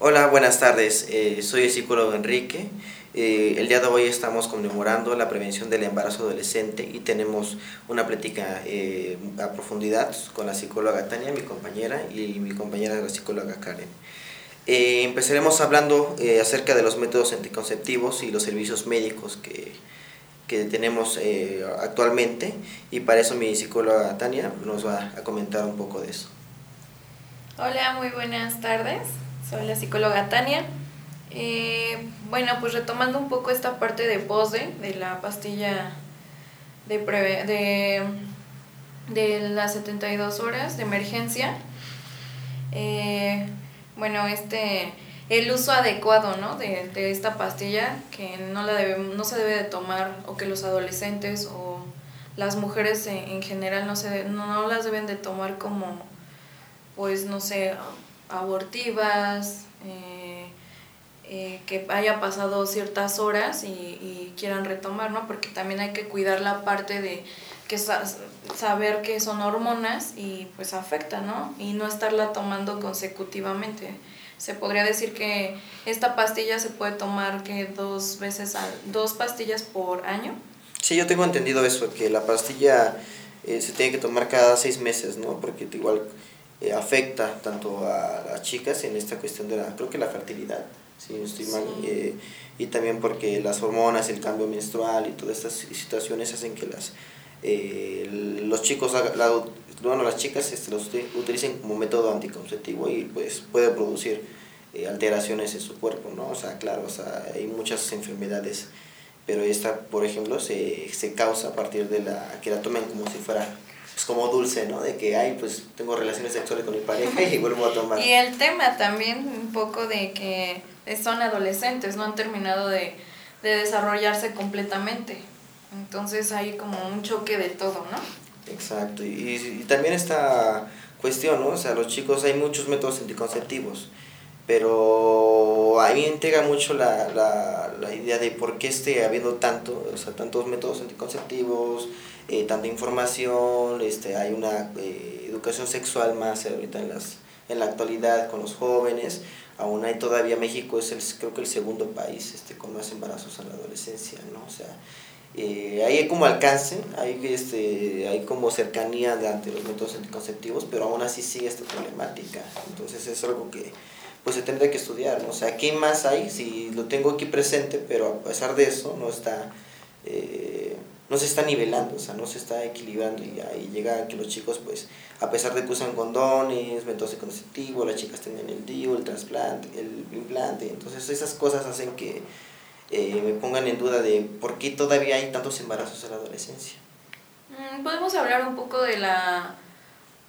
Hola, buenas tardes. Eh, soy el psicólogo Enrique. Eh, el día de hoy estamos conmemorando la prevención del embarazo adolescente y tenemos una plática eh, a profundidad con la psicóloga Tania, mi compañera, y mi compañera la psicóloga Karen. empezaremos hablando acerca de los métodos anticonceptivos y los servicios médicos que, que tenemos actualmente y para eso mi psicóloga Tania nos va a comentar un poco de eso. Hola, muy buenas tardes. Soy la psicóloga Tania. Eh, bueno, pues retomando un poco esta parte de POSDE, de la pastilla de, de, de las 72 horas de emergencia. Eh, bueno, este el uso adecuado ¿no? de, de esta pastilla que no, la debe, no se debe de tomar o que los adolescentes o las mujeres en, general no, se, no las deben de tomar como pues no sé abortivas, eh, eh, que haya pasado ciertas horas y, quieran retomar, ¿no? Porque también hay que cuidar la parte de que saber que son hormonas y pues afecta, ¿no? Y no estarla tomando consecutivamente. Se podría decir que esta pastilla se puede tomar que dos veces, dos pastillas por año. Sí, yo tengo entendido eso, que la pastilla eh, se tiene que tomar cada seis meses, ¿no? Porque igual eh, afecta tanto a las chicas en esta cuestión de la, creo que la fertilidad, si no estoy mal, eh, y también porque las hormonas, el cambio menstrual y todas estas situaciones hacen que las, eh, los chicos, la, bueno, las chicas este, los utilicen como método anticonceptivo y pues puede producir alteraciones en su cuerpo, ¿no? O sea, claro, o sea, hay muchas enfermedades, pero esta, por ejemplo, se, se causa a partir de la, que la tomen como si fuera pues como dulce, ¿no? De que, ay, pues tengo relaciones sexuales con mi pareja y vuelvo a tomar. Y el tema también un poco de que son adolescentes, no han terminado de, desarrollarse completamente. Entonces hay como un choque de todo, ¿no? Exacto. Y, también esta cuestión, ¿no? O sea, los chicos, hay muchos métodos anticonceptivos, pero a mí me entrega mucho la, la, la idea de por qué esté habiendo tanto, o sea, tantos métodos anticonceptivos, eh, tanta información, este, hay una eh, educación sexual más ahorita en, las, en la actualidad con los jóvenes. Aún hay todavía México es el, creo que el segundo país este, con más embarazos en la adolescencia, ¿no? O sea, eh, hay como alcance, hay, este, hay como cercanía ante los métodos anticonceptivos, pero aún así sigue esta problemática. Entonces es algo que pues se tendría que estudiar, ¿no? O sea, ¿qué más hay? Si lo tengo aquí presente, pero a pesar de eso no está... Eh, no se está nivelando, o sea, no se está equilibrando y ahí llega que los chicos, pues, a pesar de que usan condones, métodos conceptivo, las chicas tienen el DIU, el trasplante, el implante, entonces esas cosas hacen que eh, me pongan en duda de por qué todavía hay tantos embarazos en la adolescencia. Mm, podemos hablar un poco de la,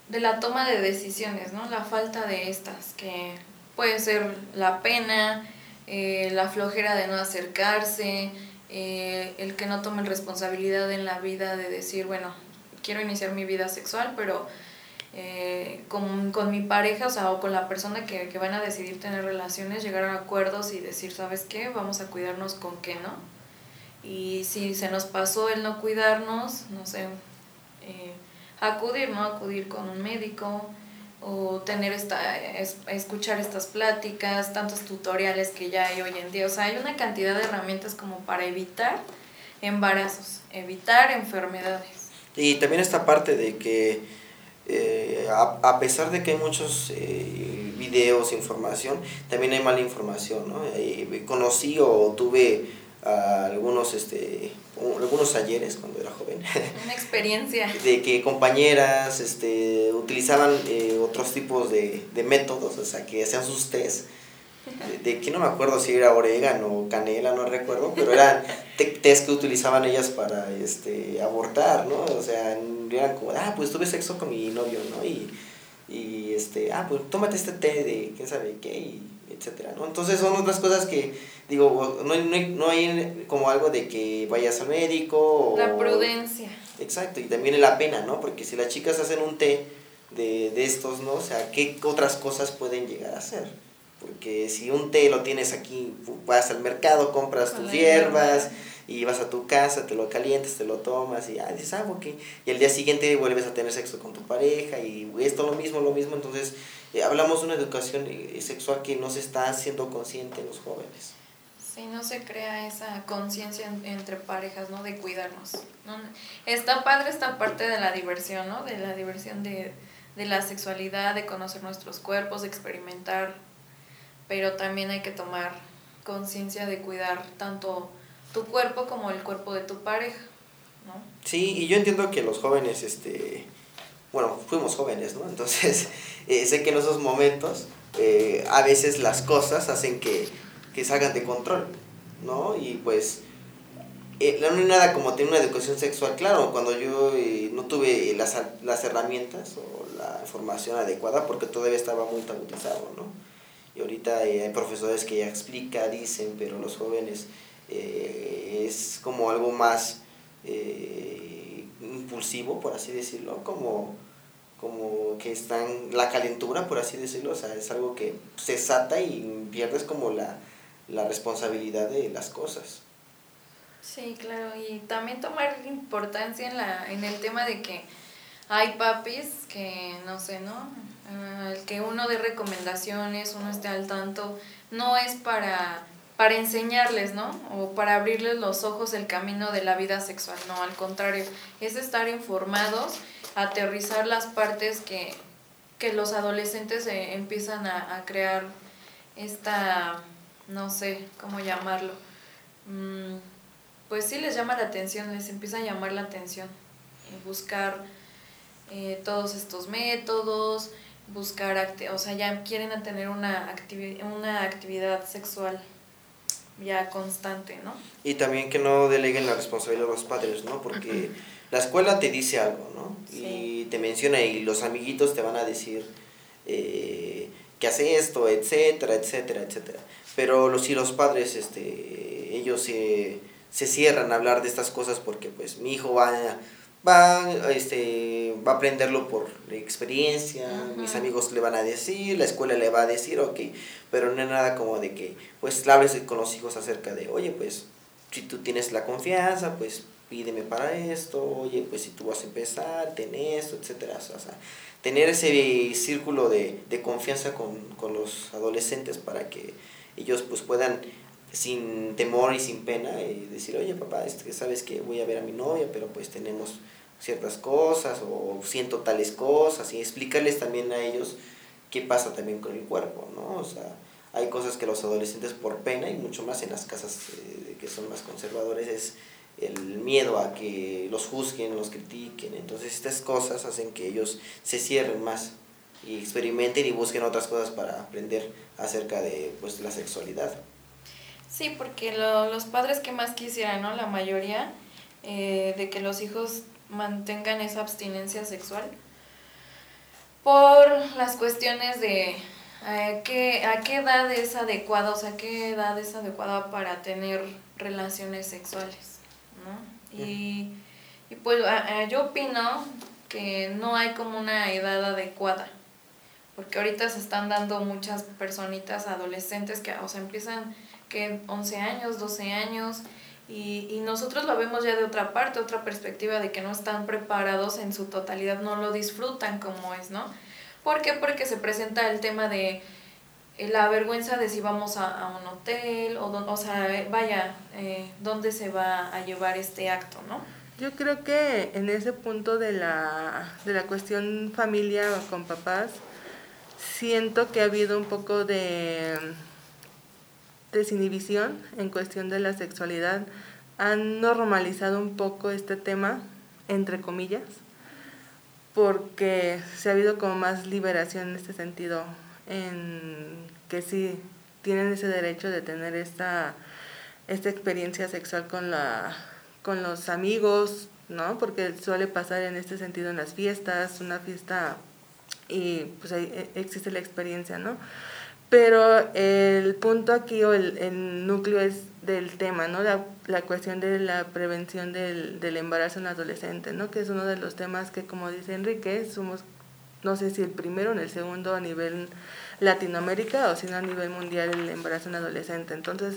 de la toma de decisiones, ¿no? La falta de estas, que puede ser la pena, eh, la flojera de no acercarse, eh, el que no tomen responsabilidad en la vida de decir, bueno, quiero iniciar mi vida sexual, pero eh, con, con, mi pareja, o sea, o con la persona que, que, van a decidir tener relaciones, llegar a acuerdos y decir, ¿sabes qué? Vamos a cuidarnos con qué, ¿no? Y si se nos pasó el no cuidarnos, no sé, eh, acudir, ¿no? Acudir con un médico, o tener esta, escuchar estas pláticas, tantos tutoriales que ya hay hoy en día. O sea, hay una cantidad de herramientas como para evitar embarazos, evitar enfermedades. Y también esta parte de que eh, a, pesar de que hay muchos eh, videos, información, también hay mala información, ¿no? Eh, conocí o tuve algunos, este, algunos ayeres cuando era joven. Una experiencia. de que compañeras este, utilizaban eh, otros tipos de, de, métodos, o sea, que hacían sus test. De, que no me acuerdo si era orégano o canela, no recuerdo, pero eran test que utilizaban ellas para este, abortar, ¿no? O sea, eran como, ah, pues tuve sexo con mi novio, ¿no? Y, y este, ah, pues tómate este té de quién sabe qué, y etcétera, ¿no? Entonces son otras cosas que, digo, no hay, no no hay como algo de que vayas al médico. La prudencia. Exacto, y también la pena, ¿no? Porque si las chicas hacen un té de, de estos, ¿no? O sea, ¿qué otras cosas pueden llegar a hacer? Porque si un té lo tienes aquí, vas al mercado, compras tus hierbas y vas a tu casa, te lo calientas, te lo tomas y ah, dices, ah, ok. Y el día siguiente vuelves a tener sexo con tu pareja y esto lo mismo, lo mismo. Entonces, eh, hablamos de una educación sexual que no se está haciendo consciente en los jóvenes. Sí, no se crea esa conciencia entre parejas, ¿no? De cuidarnos. ¿no? Está padre esta parte de la diversión, ¿no? De la diversión de, de la sexualidad, de conocer nuestros cuerpos, de experimentar, pero también hay que tomar conciencia de cuidar tanto tu cuerpo como el cuerpo de tu pareja, ¿no? Sí, y yo entiendo que los jóvenes, este, bueno, fuimos jóvenes, ¿no? Entonces, eh, sé que en esos momentos eh, a veces las cosas hacen que, que salgan de control, ¿no? Y pues eh, no hay nada como tener una educación sexual. Claro, cuando yo no tuve las, las herramientas o la información adecuada porque todavía estaba muy tabutizado, ¿no? Y ahorita hay profesores que ya explica, dicen, pero los jóvenes es como algo más impulsivo, por así decirlo, como, como que están la calentura, por así decirlo, o sea, es algo que se sata y pierdes como la, la responsabilidad de las cosas. Sí, claro, y también tomar importancia en, la, en el tema de que hay papis que, no sé, ¿no? Ah, el que uno dé recomendaciones, uno esté al tanto, no es para para enseñarles, ¿no? O para abrirles los ojos el camino de la vida sexual, no, al contrario, es estar informados, aterrizar las partes que, los adolescentes eh, empiezan a, crear esta, no sé cómo llamarlo, mm, pues sí les llama la atención, les empieza a llamar la atención, buscar eh, todos estos métodos, buscar, o sea, ya quieren tener una, una actividad sexual ya constante, ¿no? Y también que no deleguen la responsabilidad a los padres, ¿no? Porque la escuela te dice algo, ¿no? Y te menciona y los amiguitos te van a decir eh, que hace esto, etcétera, etcétera, etcétera. Pero los, si los padres, este, ellos se, se cierran a hablar de estas cosas porque pues mi hijo va a va, este, va a aprenderlo por experiencia, mis amigos le van a decir, la escuela le va a decir, ok, pero no es nada como de que, pues, hables con los hijos acerca de, oye, pues, si tú tienes la confianza, pues, pídeme para esto, oye, pues, si tú vas a empezar, ten esto, etcétera, o sea, tener ese círculo de, de confianza con, con los adolescentes para que ellos, pues, puedan sin temor y sin pena y decir, oye papá, sabes que voy a ver a mi novia, pero pues tenemos ciertas cosas o siento tales cosas y explicarles también a ellos qué pasa también con el cuerpo, ¿no? O sea, hay cosas que los adolescentes por pena y mucho más en las casas eh, que son más conservadores es el miedo a que los juzguen, los critiquen, entonces estas cosas hacen que ellos se cierren más y experimenten y busquen otras cosas para aprender acerca de pues la sexualidad. Sí, porque lo, los padres que más quisieran, ¿no? La mayoría, eh, de que los hijos mantengan esa abstinencia sexual por las cuestiones de a qué, a qué edad es adecuada, o sea, qué edad es adecuada para tener relaciones sexuales, ¿no? Y, y pues yo opino que no hay como una edad adecuada, porque ahorita se están dando muchas personitas adolescentes que, o sea, empiezan que 11 años, 12 años, y, y, nosotros lo vemos ya de otra parte, otra perspectiva de que no están preparados en su totalidad, no lo disfrutan como es, ¿no? ¿Por qué? Porque se presenta el tema de eh, la vergüenza de si vamos a, un hotel, o, o sea, vaya, eh, ¿dónde se va a llevar este acto, no? Yo creo que en ese punto de la, de la cuestión familia con papás, siento que ha habido un poco de desinhibición en cuestión de la sexualidad han normalizado un poco este tema, entre comillas, porque se ha habido como más liberación en este sentido, en que sí tienen ese derecho de tener esta, esta experiencia sexual con, la, con los amigos, ¿no? Porque suele pasar en este sentido en las fiestas, una fiesta y pues ahí e, existe la experiencia, ¿no? Pero el punto aquí o el, el núcleo es del tema, ¿no? La, la cuestión de la prevención del, del, embarazo en adolescente, ¿no? Que es uno de los temas que, como dice Enrique, somos, no sé si el primero o el segundo a nivel Latinoamérica o si no a nivel mundial el embarazo en adolescente. Entonces,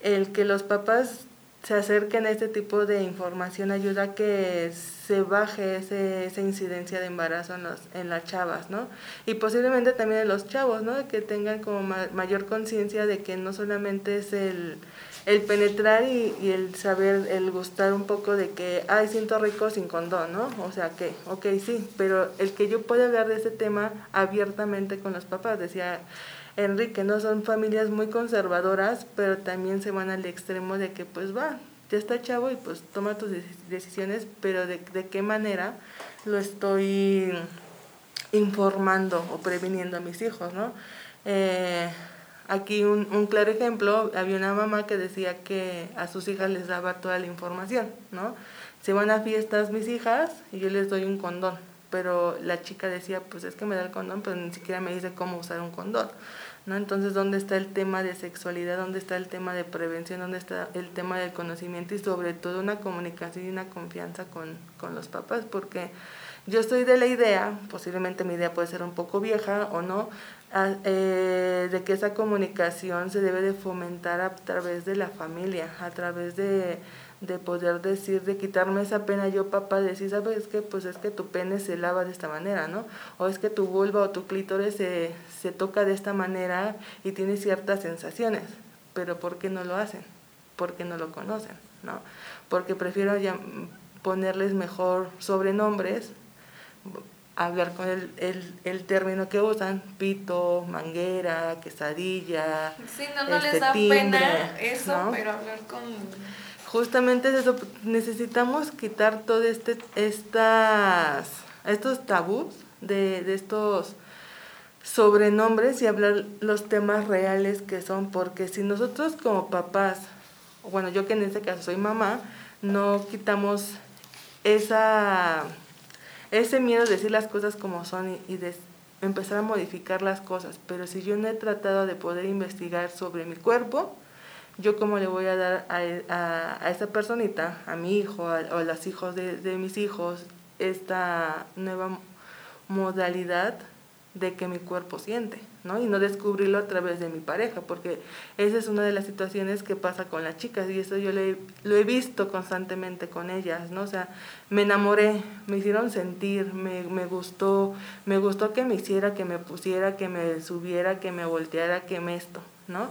el que los papás se acerquen a este tipo de información ayuda a que se baje ese, esa incidencia de embarazo en, los, en las chavas, ¿no? Y posiblemente también en los chavos, ¿no? Que tengan como mayor conciencia de que no solamente es el, el penetrar y, y, el saber, el gustar un poco de que, ay, siento rico sin condón, ¿no? O sea que, ok, sí, pero el que yo pueda hablar de ese tema abiertamente con los papás, decía Enrique, ¿no? Son familias muy conservadoras, pero también se van al extremo de que, pues va, ya está chavo y pues toma tus decisiones, pero de, de qué manera lo estoy informando o previniendo a mis hijos, ¿no? Eh, aquí un, un, claro ejemplo, había una mamá que decía que a sus hijas les daba toda la información, ¿no? Se van a fiestas mis hijas y yo les doy un condón, pero la chica decía, pues es que me da el condón, pero ni siquiera me dice cómo usar un condón. ¿no? Entonces, ¿dónde está el tema de sexualidad? ¿Dónde está el tema de prevención? ¿Dónde está el tema del conocimiento? Y sobre todo una comunicación y una confianza con, con los papás, porque yo estoy de la idea, posiblemente mi idea puede ser un poco vieja o no, eh, de que esa comunicación se debe de fomentar a través de la familia, a través de de poder decir, de quitarme esa pena yo papá, decir, sabes que pues es que tu pene se lava de esta manera, ¿no? O es que tu vulva o tu clítoris se, se toca de esta manera y tiene ciertas sensaciones, pero ¿por qué no lo hacen? Porque no lo conocen, ¿no? Porque prefiero ya ponerles mejor sobrenombres, hablar con el, el, el, término que usan, pito, manguera, quesadilla. Sí, no, no les este, da pena eso, pero hablar con justamente es eso, necesitamos quitar todos este, estas, estos tabús de, de estos sobrenombres y hablar los temas reales que son, porque si nosotros como papás, bueno, yo que en este caso soy mamá, no quitamos esa, ese miedo de decir las cosas como son y, y de empezar a modificar las cosas, pero si yo no he tratado de poder investigar sobre mi cuerpo, yo cómo le voy a dar a, a, a esa personita, a mi hijo o a los hijos de, de mis hijos, esta nueva modalidad de que mi cuerpo siente, ¿no? Y no descubrirlo a través de mi pareja, porque esa es una de las situaciones que pasa con las chicas y eso yo lo he visto constantemente con ellas, ¿no? O sea, me enamoré, me hicieron sentir, me, me gustó, me gustó que me hiciera, que me pusiera, que me subiera, que me volteara, que me esto, ¿no?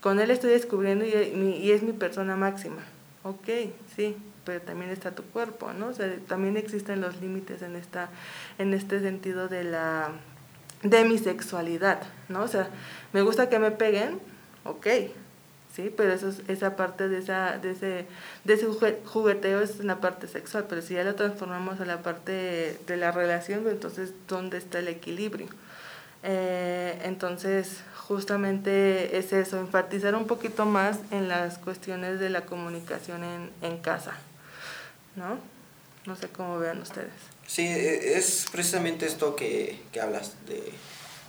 Con él estoy descubriendo y, es mi persona máxima. Ok, sí, pero también está tu cuerpo, ¿no? O sea, también existen los límites en, esta, en este sentido de la de mi sexualidad, ¿no? O sea, me gusta que me peguen, ok, sí, pero eso es, esa parte de, esa, de, ese, de ese jugueteo es una parte sexual, pero si ya lo transformamos a la parte de la relación, entonces, ¿dónde está el equilibrio? Eh, entonces, justamente es eso, enfatizar un poquito más en las cuestiones de la comunicación en, en casa, ¿no? No sé cómo vean ustedes. Sí, e, es precisamente esto que, que hablas, de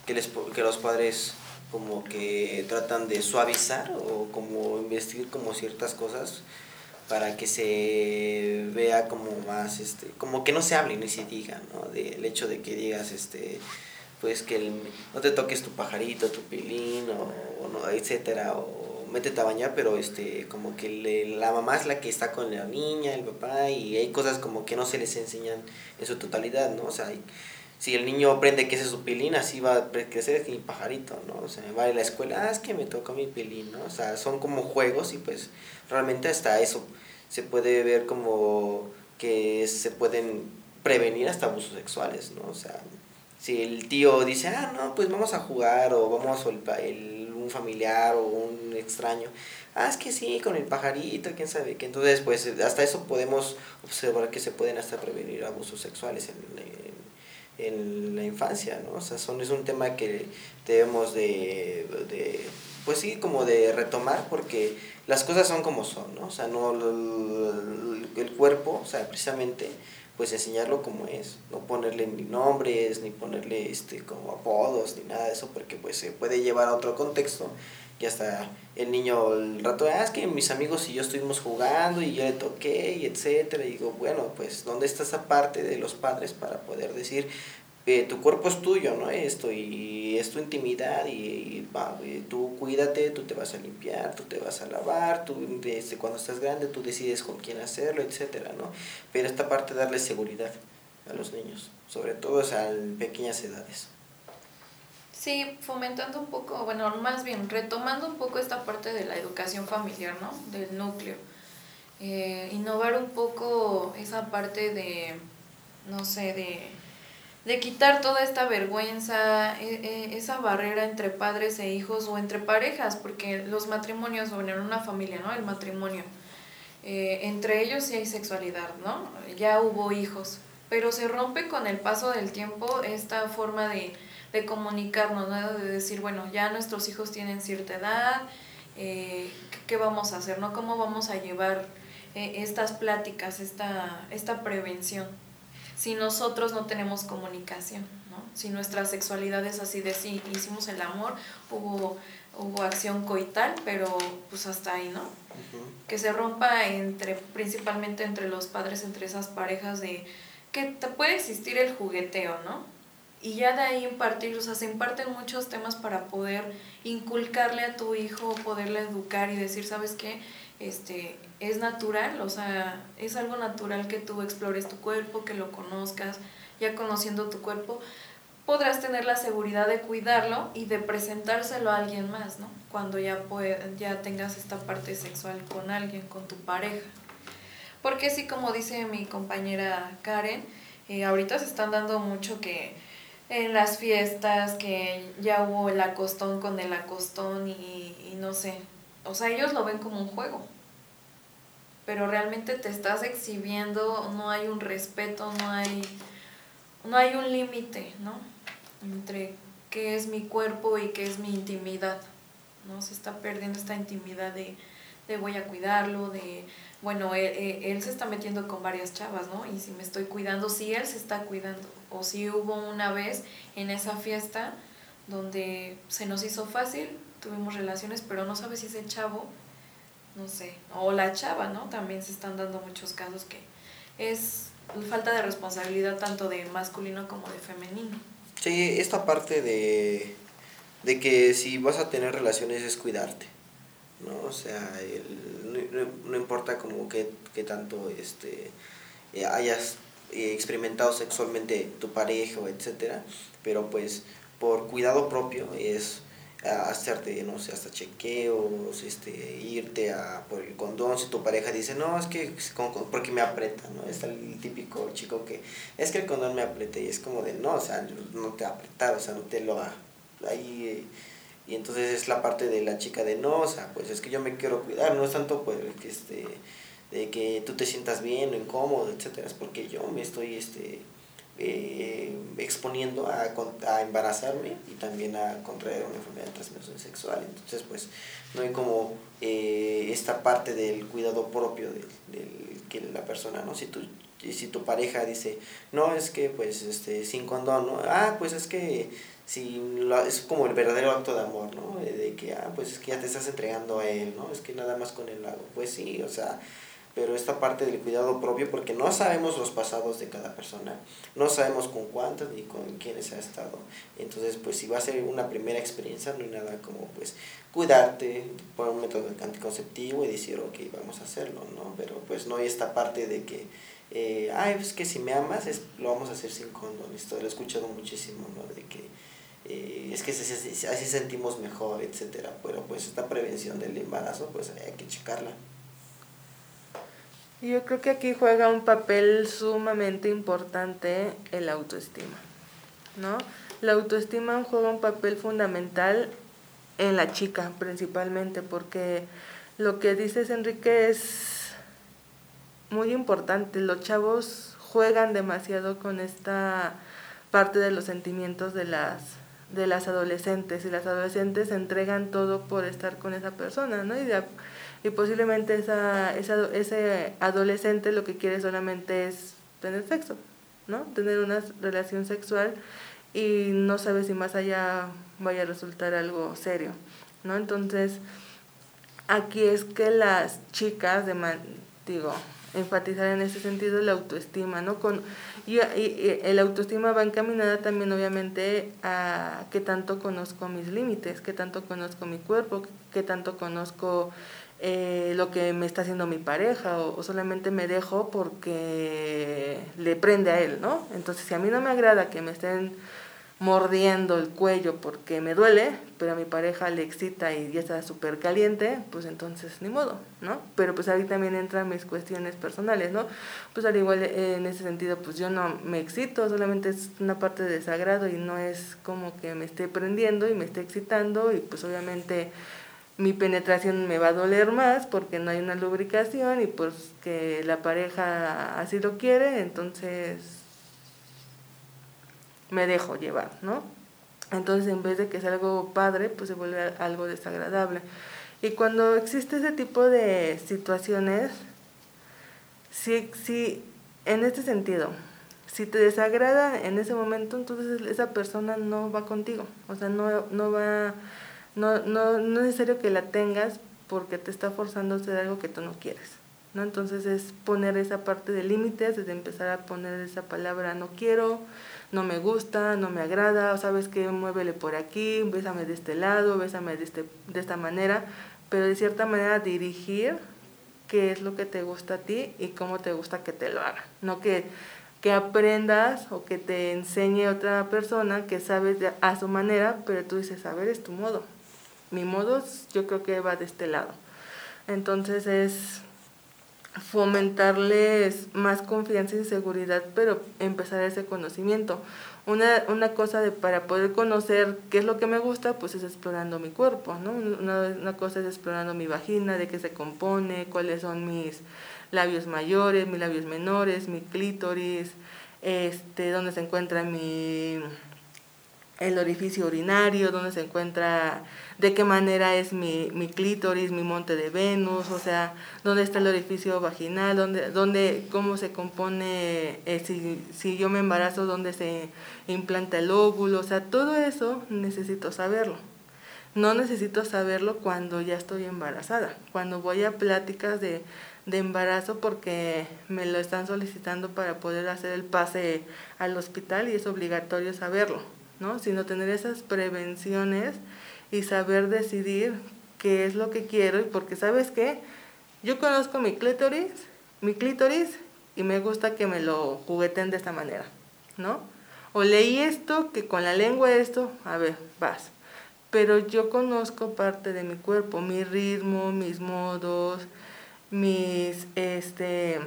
que, les, que los padres como que tratan de suavizar o como investigar como ciertas cosas para que se vea como más, este, como que no se hable ni se diga, ¿no? Del hecho de que digas, este, pues que el, no te toques tu pajarito, tu pilín, o, no, etcétera, o métete a bañar, pero este, como que la mamá es la que está con la niña, el papá, y hay cosas como que no se les enseñan en su totalidad, ¿no? O sea, si el niño aprende que ese es su pilín, así va a crecer mi pajarito, ¿no? O sea, va a la escuela, ah, es que me toca mi pilín, ¿no? O sea, son como juegos y pues realmente hasta eso se puede ver como que se pueden prevenir hasta abusos sexuales, ¿no? O sea, si el tío dice, ah, no, pues vamos a jugar o vamos a el, un familiar o un extraño, ah, es que sí, con el pajarito, quién sabe qué. Entonces, pues hasta eso podemos observar que se pueden hasta prevenir abusos sexuales en, en, la infancia, ¿no? O sea, son, es un tema que debemos de, de, pues sí, como de retomar porque las cosas son como son, ¿no? O sea, no, el cuerpo, o sea, precisamente pues enseñarlo como es, no ponerle ni nombres, ni ponerle este como apodos, ni nada de eso, porque pues se puede llevar a otro contexto y hasta el niño el rato, ah, que mis amigos y yo estuvimos jugando y yo le toqué y etcétera, digo, bueno, pues ¿dónde está esa parte de los padres para poder decir, eh, tu cuerpo es tuyo, ¿no? Esto, y es tu intimidad, y, tú cuídate, tú te vas a limpiar, tú te vas a lavar, tú cuando estás grande tú decides con quién hacerlo, etcétera, ¿no? Pero esta parte darle seguridad a los niños, sobre todo a pequeñas edades. Sí, fomentando un poco, bueno, más bien retomando un poco esta parte de la educación familiar, ¿no? Del núcleo. Eh, innovar un poco esa parte de, no sé, de de quitar toda esta vergüenza, e, e, esa barrera entre padres e hijos o entre parejas, porque los matrimonios, bueno, en una familia, ¿no? El matrimonio, eh, entre ellos sí hay sexualidad, ¿no? Ya hubo hijos, pero se rompe con el paso del tiempo esta forma de, de comunicarnos, ¿no? De decir, bueno, ya nuestros hijos tienen cierta edad, eh, ¿qué vamos a hacer, ¿no? ¿Cómo vamos a llevar eh, estas pláticas, esta, esta prevención? Si nosotros no tenemos comunicación, ¿no? Si nuestra sexualidad es así de sí, hicimos el amor, hubo, hubo acción coital, pero pues hasta ahí, ¿no? Que se rompa entre, principalmente entre los padres, entre esas parejas de que te puede existir el jugueteo, ¿no? Y ya de ahí impartir, o sea, se imparten muchos temas para poder inculcarle a tu hijo, poderle educar y decir, ¿sabes qué? Este, es natural, o sea, es algo natural que tú explores tu cuerpo, que lo conozcas, ya conociendo tu cuerpo, podrás tener la seguridad de cuidarlo y de presentárselo a alguien más, ¿no? Cuando ya, ya tengas esta parte sexual con alguien, con tu pareja. Porque sí, como dice mi compañera Karen, eh, ahorita se están dando mucho que en las fiestas, que ya hubo el acostón con el acostón y, y no sé, o sea, ellos lo ven como un juego, pero realmente te estás exhibiendo, no hay un respeto, no hay, no hay un límite, ¿no? Entre qué es mi cuerpo y qué es mi intimidad, ¿no? Se está perdiendo esta intimidad de, de voy a cuidarlo, de, bueno, él, él, se está metiendo con varias chavas, ¿no? Y si me estoy cuidando, si él se está cuidando, o si hubo una vez en esa fiesta donde se nos hizo fácil, tuvimos relaciones, pero no sabes si ese chavo, no sé, o la chava, ¿no? También se están dando muchos casos que es falta de responsabilidad tanto de masculino como de femenino. Sí, esta parte de, de que si vas a tener relaciones es cuidarte, ¿no? O sea, no, importa como que, tanto este, hayas eh, experimentado sexualmente tu pareja o etcétera, pero pues por cuidado propio es hacerte, no sé, hasta chequeos, este, irte a por el condón, si tu pareja dice, no, es que porque me aprieta, ¿no? Está el típico chico que, es que el condón me aprieta y es como de, no, o sea, no te apretar, o sea, no te lo va, ahí, y entonces es la parte de la chica de, no, o sea, pues es que yo me quiero cuidar, no es tanto pues que, este, de que tú te sientas bien o incómodo, etcétera, es porque yo me estoy, este, eh, exponiendo a, a, embarazarme y también a contraer una enfermedad de transmisión sexual. Entonces, pues, no hay como eh, esta parte del cuidado propio del, que la persona, ¿no? Si tu, si tu pareja dice, no, es que, pues, este, sin condón, ¿no? Ah, pues es que si es como el verdadero acto de amor, ¿no? De que, ah, pues es que ya te estás entregando a él, ¿no? Es que nada más con él. Pues sí, o sea, pero esta parte del cuidado propio, porque no sabemos los pasados de cada persona, no sabemos con cuántas ni con quiénes ha estado. Entonces, pues si va a ser una primera experiencia, no hay nada como pues cuidarte, por un método anticonceptivo y decir, ok, vamos a hacerlo, ¿no? Pero pues no hay esta parte de que, eh, ay, pues que si me amas, es, lo vamos a hacer sin condón. Esto lo he escuchado muchísimo, ¿no? De que eh, es que así, así sentimos mejor, etcétera. Pero pues esta prevención del embarazo, pues hay que checarla. Yo creo que aquí juega un papel sumamente importante el autoestima, ¿no? La autoestima juega un papel fundamental en la chica principalmente porque lo que dices Enrique es muy importante. Los chavos juegan demasiado con esta parte de los sentimientos de las de las adolescentes y las adolescentes entregan todo por estar con esa persona, ¿no? Y posiblemente esa, esa, ese adolescente lo que quiere solamente es tener sexo, ¿no? Tener una relación sexual y no sabe si más allá vaya a resultar algo serio, ¿no? Entonces, aquí es que las chicas, de digo, enfatizar en ese sentido la autoestima, ¿no? Con, y, y, el autoestima va encaminada también obviamente a qué tanto conozco mis límites, qué tanto conozco mi cuerpo, qué tanto conozco eh, lo que me está haciendo mi pareja o, solamente me dejo porque le prende a él, ¿no? Entonces si a mí no me agrada que me estén mordiendo el cuello porque me duele, pero a mi pareja le excita y ya está súper caliente, pues entonces ni modo, ¿no? Pero pues ahí también entran mis cuestiones personales, ¿no? Pues al igual eh, en ese sentido, pues yo no me excito, solamente es una parte de desagrado y no es como que me esté prendiendo y me esté excitando y pues obviamente mi penetración me va a doler más porque no hay una lubricación y pues que la pareja así lo quiere, entonces me dejo llevar, ¿no? Entonces en vez de que sea algo padre, pues se vuelve algo desagradable. Y cuando existe ese tipo de situaciones, sí, sí, en este sentido, si te desagrada en ese momento, entonces esa persona no va contigo, o sea, no, no va no, no, no es necesario que la tengas porque te está forzando a hacer algo que tú no quieres. ¿no? Entonces es poner esa parte de límites, desde empezar a poner esa palabra no quiero, no me gusta, no me agrada, o sabes que muévele por aquí, bésame de este lado, bésame de, este, de esta manera, pero de cierta manera dirigir qué es lo que te gusta a ti y cómo te gusta que te lo haga. No que, que aprendas o que te enseñe otra persona que sabes a su manera, pero tú dices, a ver, es tu modo, mi modo yo creo que va de este lado. Entonces es fomentarles más confianza y seguridad, pero empezar ese conocimiento. Una, una cosa de para poder conocer qué es lo que me gusta, pues es explorando mi cuerpo, ¿no? Una, una cosa es explorando mi vagina, de qué se compone, cuáles son mis labios mayores, mis labios menores, mi clítoris, este, dónde se encuentra mi el orificio urinario, dónde se encuentra, de qué manera es mi, mi clítoris, mi monte de Venus, o sea, dónde está el orificio vaginal, dónde, dónde cómo se compone, eh, si, si yo me embarazo, dónde se implanta el óvulo, o sea, todo eso necesito saberlo. No necesito saberlo cuando ya estoy embarazada, cuando voy a pláticas de, de embarazo porque me lo están solicitando para poder hacer el pase al hospital y es obligatorio saberlo. ¿No? Sino tener esas prevenciones y saber decidir qué es lo que quiero y porque sabes qué, yo conozco mi clítoris, mi clítoris y me gusta que me lo jugueten de esta manera, ¿no? O leí esto, que con la lengua esto, a ver, vas. Pero yo conozco parte de mi cuerpo, mi ritmo, mis modos, mis, este,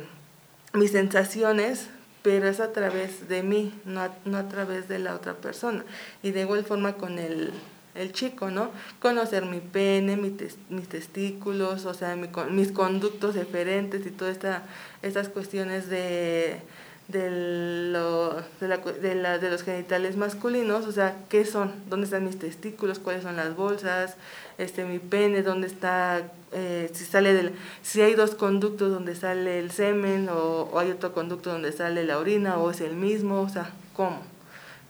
mis sensaciones pero es a través de mí, no a, no a través de la otra persona. Y de igual forma con el, el chico, ¿no? Conocer mi pene, mi mis testículos, o sea, mi, mis conductos diferentes y todas esta, estas cuestiones de, de, lo, de, la, de los genitales masculinos, o sea, ¿qué son? ¿Dónde están mis testículos? ¿Cuáles son las bolsas? Este, mi pene, ¿dónde está? Eh, si sale si hay dos conductos donde sale el semen o, o, hay otro conducto donde sale la orina o es el mismo, o sea, ¿cómo?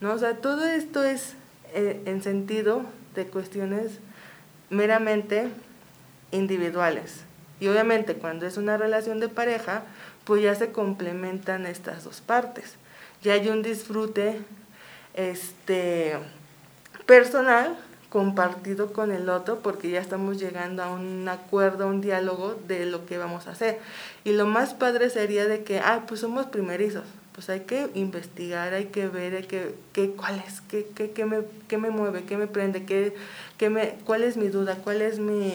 ¿No? O sea, todo esto es eh, en sentido de cuestiones meramente individuales. Y obviamente cuando es una relación de pareja, pues ya se complementan estas dos partes. Ya hay un disfrute este, personal compartido con el otro porque ya estamos llegando a un acuerdo, a un diálogo de lo que vamos a hacer. Y lo más padre sería de que, ah, pues somos primerizos, pues hay que investigar, hay que ver hay que, qué, cuál es, qué, qué, qué, me, qué me mueve, qué me prende, qué, qué me, cuál es mi duda, cuál es mi,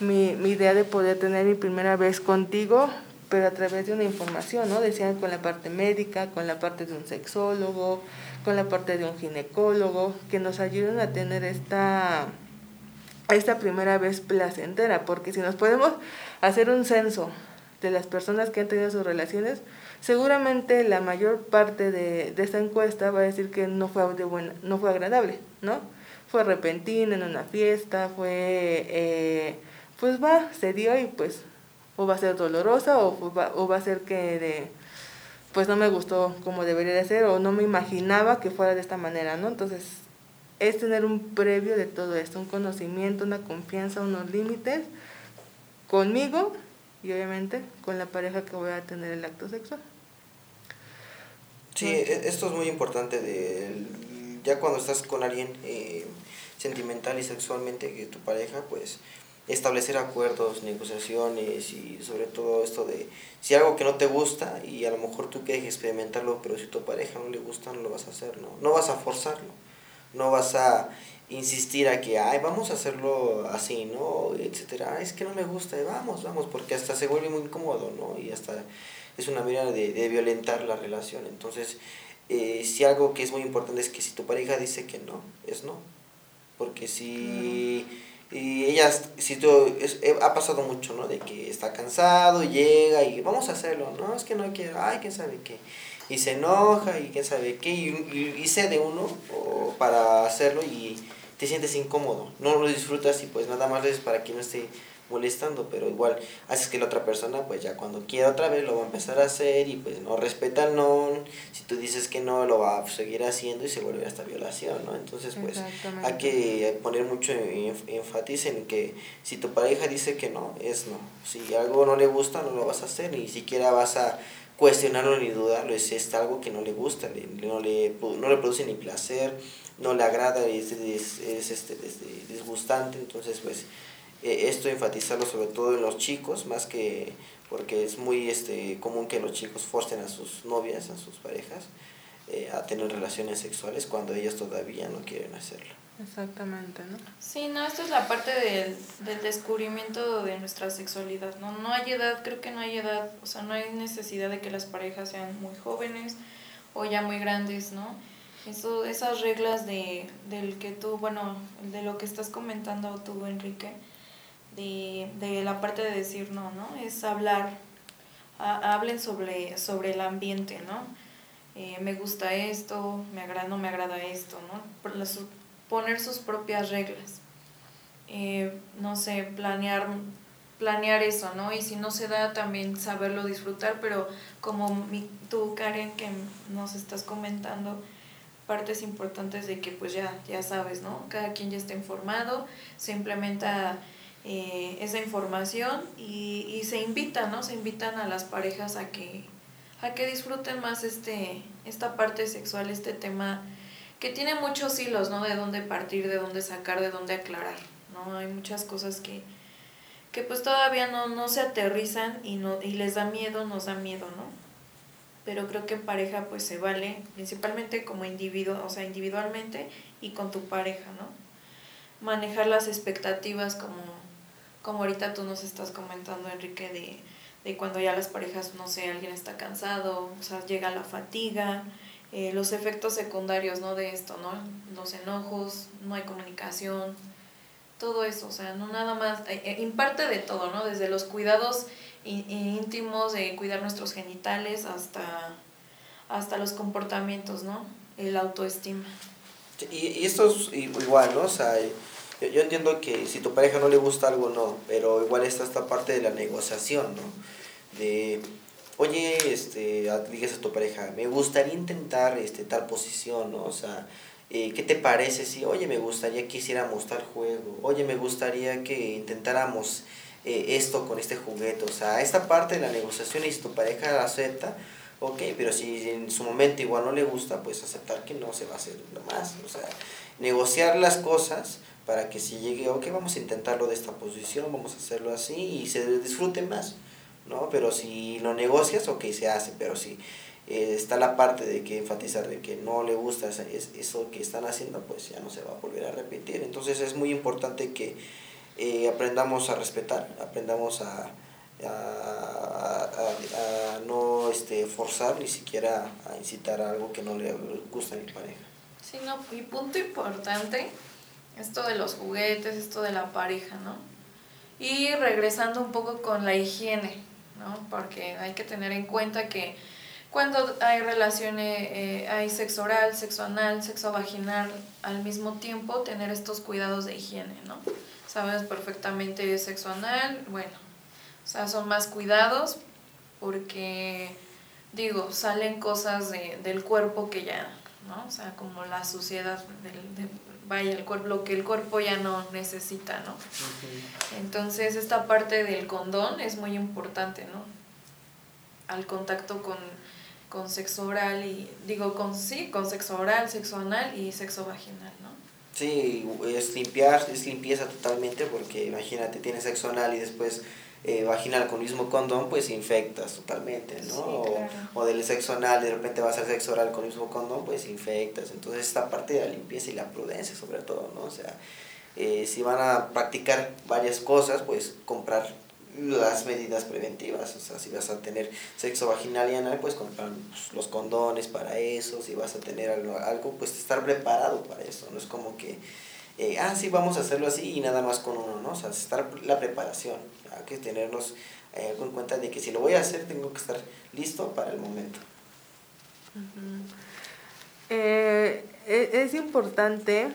mi, mi idea de poder tener mi primera vez contigo pero a través de una información, ¿no? Decían con la parte médica, con la parte de un sexólogo, con la parte de un ginecólogo, que nos ayuden a tener esta, esta primera vez placentera, porque si nos podemos hacer un censo de las personas que han tenido sus relaciones, seguramente la mayor parte de, de esta encuesta va a decir que no fue, de buena, no fue agradable, ¿no? Fue repentino en una fiesta, fue, eh, pues va, se dio y pues o va a ser dolorosa o va, o va a ser que de, pues no me gustó como debería de ser o no me imaginaba que fuera de esta manera, ¿no? Entonces es tener un previo de todo esto, un conocimiento, una confianza, unos límites conmigo y obviamente con la pareja que voy a tener el acto sexual. Sí, e, esto es muy importante de ya cuando estás con alguien eh, sentimental y sexualmente que tu pareja, pues establecer acuerdos, negociaciones y sobre todo esto de si algo que no te gusta y a lo mejor tú quieres experimentarlo, pero si tu pareja no le gusta, no lo vas a hacer, ¿no? No vas a forzarlo, no vas a insistir a que, ay, vamos a hacerlo así, ¿no? Etcétera, es que no me gusta, vamos, vamos, porque hasta se vuelve muy incómodo, ¿no? Y hasta es una manera de, de violentar la relación. Entonces, eh, si algo que es muy importante es que si tu pareja dice que no, es no. Porque si... Y ella, si tú, es, eh, ha pasado mucho, ¿no? De que está cansado, llega y vamos a hacerlo, ¿no? Es que no quiero, ay, quién sabe qué. Y se enoja y quién sabe qué, y, y, cede uno o para hacerlo y te sientes incómodo. No lo disfrutas y pues nada más es para que no esté molestando, pero igual haces que la otra persona pues ya cuando quiera otra vez lo va a empezar a hacer y pues no respeta el no, si tú dices que no lo va a seguir haciendo y se vuelve hasta violación, ¿no? Entonces pues hay que poner mucho énfasis en que si tu pareja dice que no, es no, si algo no le gusta no lo vas a hacer, ni siquiera vas a cuestionarlo ni dudarlo, es, es algo que no le gusta, no, le, no le produce ni placer, no le agrada, es, es, es este, disgustante, entonces pues esto enfatizarlo sobre todo en los chicos, más que porque es muy este, común que los chicos forcen a sus novias, a sus parejas, eh, a tener relaciones sexuales cuando ellos todavía no quieren hacerlo. Exactamente, ¿no? Sí, no, esto es la parte del, del descubrimiento de nuestra sexualidad, ¿no? No hay edad, creo que no hay edad, o sea, no hay necesidad de que las parejas sean muy jóvenes o ya muy grandes, ¿no? Eso, esas reglas de, del que tú, bueno, de lo que estás comentando tú, Enrique, de, la parte de decir no, ¿no? Es hablar, hablen sobre, sobre el ambiente, ¿no? Eh, me gusta esto, me agrada, no me agrada esto, ¿no? Poner sus propias reglas. Eh, no sé, planear, planear eso, ¿no? Y si no se da, también saberlo disfrutar, pero como mi, tú, Karen, que nos estás comentando, partes importantes de que pues ya, ya sabes, ¿no? Cada quien ya está informado, se implementa eh, esa información y, y, se invita, ¿no? Se invitan a las parejas a que, a que disfruten más este, esta parte sexual, este tema que tiene muchos hilos, ¿no? De dónde partir, de dónde sacar, de dónde aclarar, ¿no? Hay muchas cosas que, que pues todavía no, no se aterrizan y, no, y les da miedo, nos da miedo, ¿no? Pero creo que en pareja pues se vale, principalmente como individuo, o sea, individualmente y con tu pareja, ¿no? Manejar las expectativas como como ahorita tú nos estás comentando, Enrique, de, de cuando ya las parejas, no sé, alguien está cansado, o sea, llega la fatiga, eh, los efectos secundarios, ¿no? De esto, ¿no? Los enojos, no hay comunicación, todo eso, o sea, no nada más, eh, eh, imparte de todo, ¿no? Desde los cuidados íntimos, de cuidar nuestros genitales, hasta, hasta los comportamientos, ¿no? El autoestima. Y, y esto es igual, ¿no? O sea, yo, yo, entiendo que si tu pareja no le gusta algo, no, pero igual está esta parte de la negociación, ¿no? De, oye, este, digas a tu pareja, me gustaría intentar este, tal posición, ¿no? O sea, eh, ¿qué te parece si, oye, me gustaría que hiciéramos tal juego? Oye, me gustaría que intentáramos eh, esto con este juguete. O sea, esta parte de la negociación y si tu pareja la acepta, ok, pero si en su momento igual no le gusta, pues aceptar que no se va a hacer nada más. O sea, negociar las cosas para que si llegue, ok, vamos a intentarlo de esta posición, vamos a hacerlo así y se disfrute más, ¿no? Pero si lo negocias, ok, se hace, pero si eh, está la parte de que enfatizar de que no le gusta eso que están haciendo, pues ya no se va a volver a repetir. Entonces es muy importante que eh, aprendamos a respetar, aprendamos a, a, no este, forzar ni siquiera a incitar a algo que no le gusta a mi pareja. Sí, no, y punto importante esto de los juguetes, esto de la pareja, ¿no? Y regresando un poco con la higiene, ¿no? Porque hay que tener en cuenta que cuando hay relaciones, eh, hay sexo oral, sexo anal, sexo vaginal al mismo tiempo, tener estos cuidados de higiene, ¿no? Sabes perfectamente sexo anal, bueno, o sea, son más cuidados porque, digo, salen cosas de, del cuerpo que ya, ¿no? O sea, como la suciedad del, vaya el cuerpo, lo que el cuerpo ya no necesita, ¿no? Entonces esta parte del condón es muy importante, ¿no? Al contacto con, con sexo oral y, digo, con sí, con sexo oral, sexo anal y sexo vaginal, ¿no? Sí, es limpiar, es limpieza totalmente porque imagínate, tienes sexo anal y después eh, vaginal con el mismo condón, pues infectas totalmente, ¿no? o, del sexo anal, de repente vas al sexo oral con el mismo condón, pues infectas. Entonces esta parte de la limpieza y la prudencia sobre todo, ¿no? O sea, eh, si van a practicar varias cosas, pues comprar las medidas preventivas, o sea, si vas a tener sexo vaginal y anal, pues comprar pues, los condones para eso, si vas a tener algo, algo, pues estar preparado para eso, no es como que, eh, ah, sí, vamos a hacerlo así y nada más con uno, ¿no? O sea, estar la preparación, hay que tenernos eh, en cuenta de que si lo voy a hacer, tengo que estar listo para el momento. Eh, e, es importante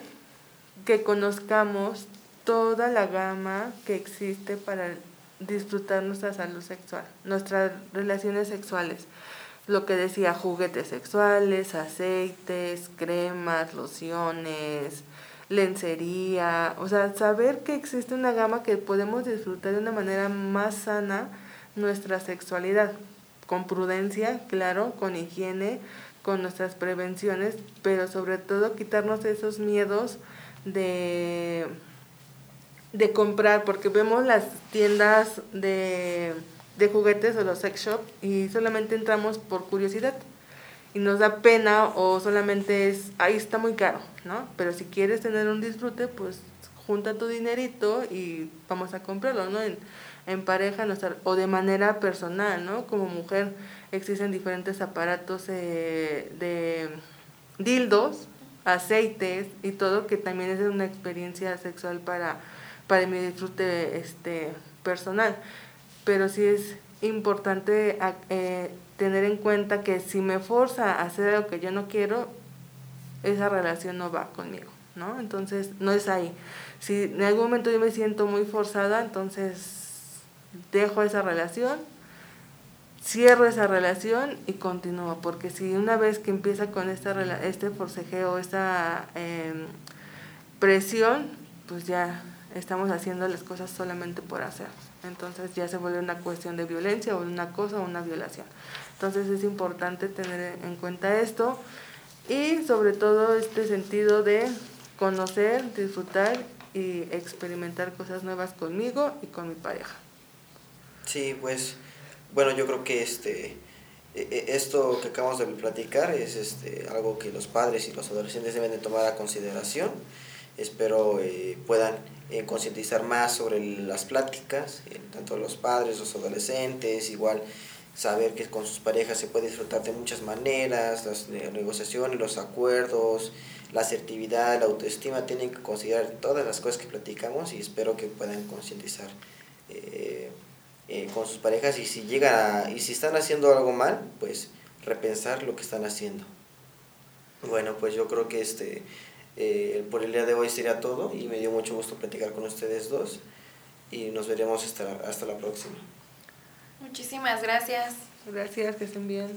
que conozcamos toda la gama que existe para disfrutar nuestra salud sexual, nuestras relaciones sexuales. Lo que decía, juguetes sexuales, aceites, cremas, lociones, lencería, o sea, saber que existe una gama que podemos disfrutar de una manera más sana nuestra sexualidad, con prudencia, claro, con higiene, con nuestras prevenciones, pero sobre todo quitarnos esos miedos de de comprar, porque vemos las tiendas de, de juguetes o los sex shop y solamente entramos por curiosidad y nos da pena o solamente es, ahí está muy caro, ¿no? Pero si quieres tener un disfrute, pues junta tu dinerito y vamos a comprarlo, ¿no? En, en pareja o de manera personal, ¿no? Como mujer existen diferentes aparatos eh, de dildos, aceites y todo que también es una experiencia sexual para para mi disfrute este, personal. Pero sí es importante eh, tener en cuenta que si me forza a hacer algo que yo no quiero, esa relación no va conmigo, ¿no? Entonces, no es ahí. Si en algún momento yo me siento muy forzada, entonces dejo esa relación, cierro esa relación y continúo, porque si una vez que empieza con esta, este forcejeo, esta em, presión, pues ya estamos haciendo las cosas solamente por hacer. Entonces ya se vuelve una cuestión de violencia o una cosa o una violación. Entonces es importante tener en cuenta esto y sobre todo este sentido de conocer, disfrutar y experimentar cosas nuevas conmigo y con mi pareja. Sí, pues bueno, yo creo que este e, e, esto que acabamos de platicar es este algo que los padres y los adolescentes deben de tomar a consideración. Espero eh, puedan eh, concientizar más sobre las pláticas, eh, tanto los padres, los adolescentes, igual saber que con sus parejas se puede disfrutar de muchas maneras, las negociaciones, los acuerdos, la asertividad, la autoestima, tienen que considerar todas las cosas que platicamos y espero que puedan concientizar eh, con sus parejas y si llega y si están haciendo algo mal, pues repensar lo que están haciendo. Bueno, pues yo creo que este eh, por el día de hoy sería todo y me dio mucho gusto platicar con ustedes dos y nos veremos hasta, hasta la próxima. Muchísimas gracias. Gracias, que estén bien.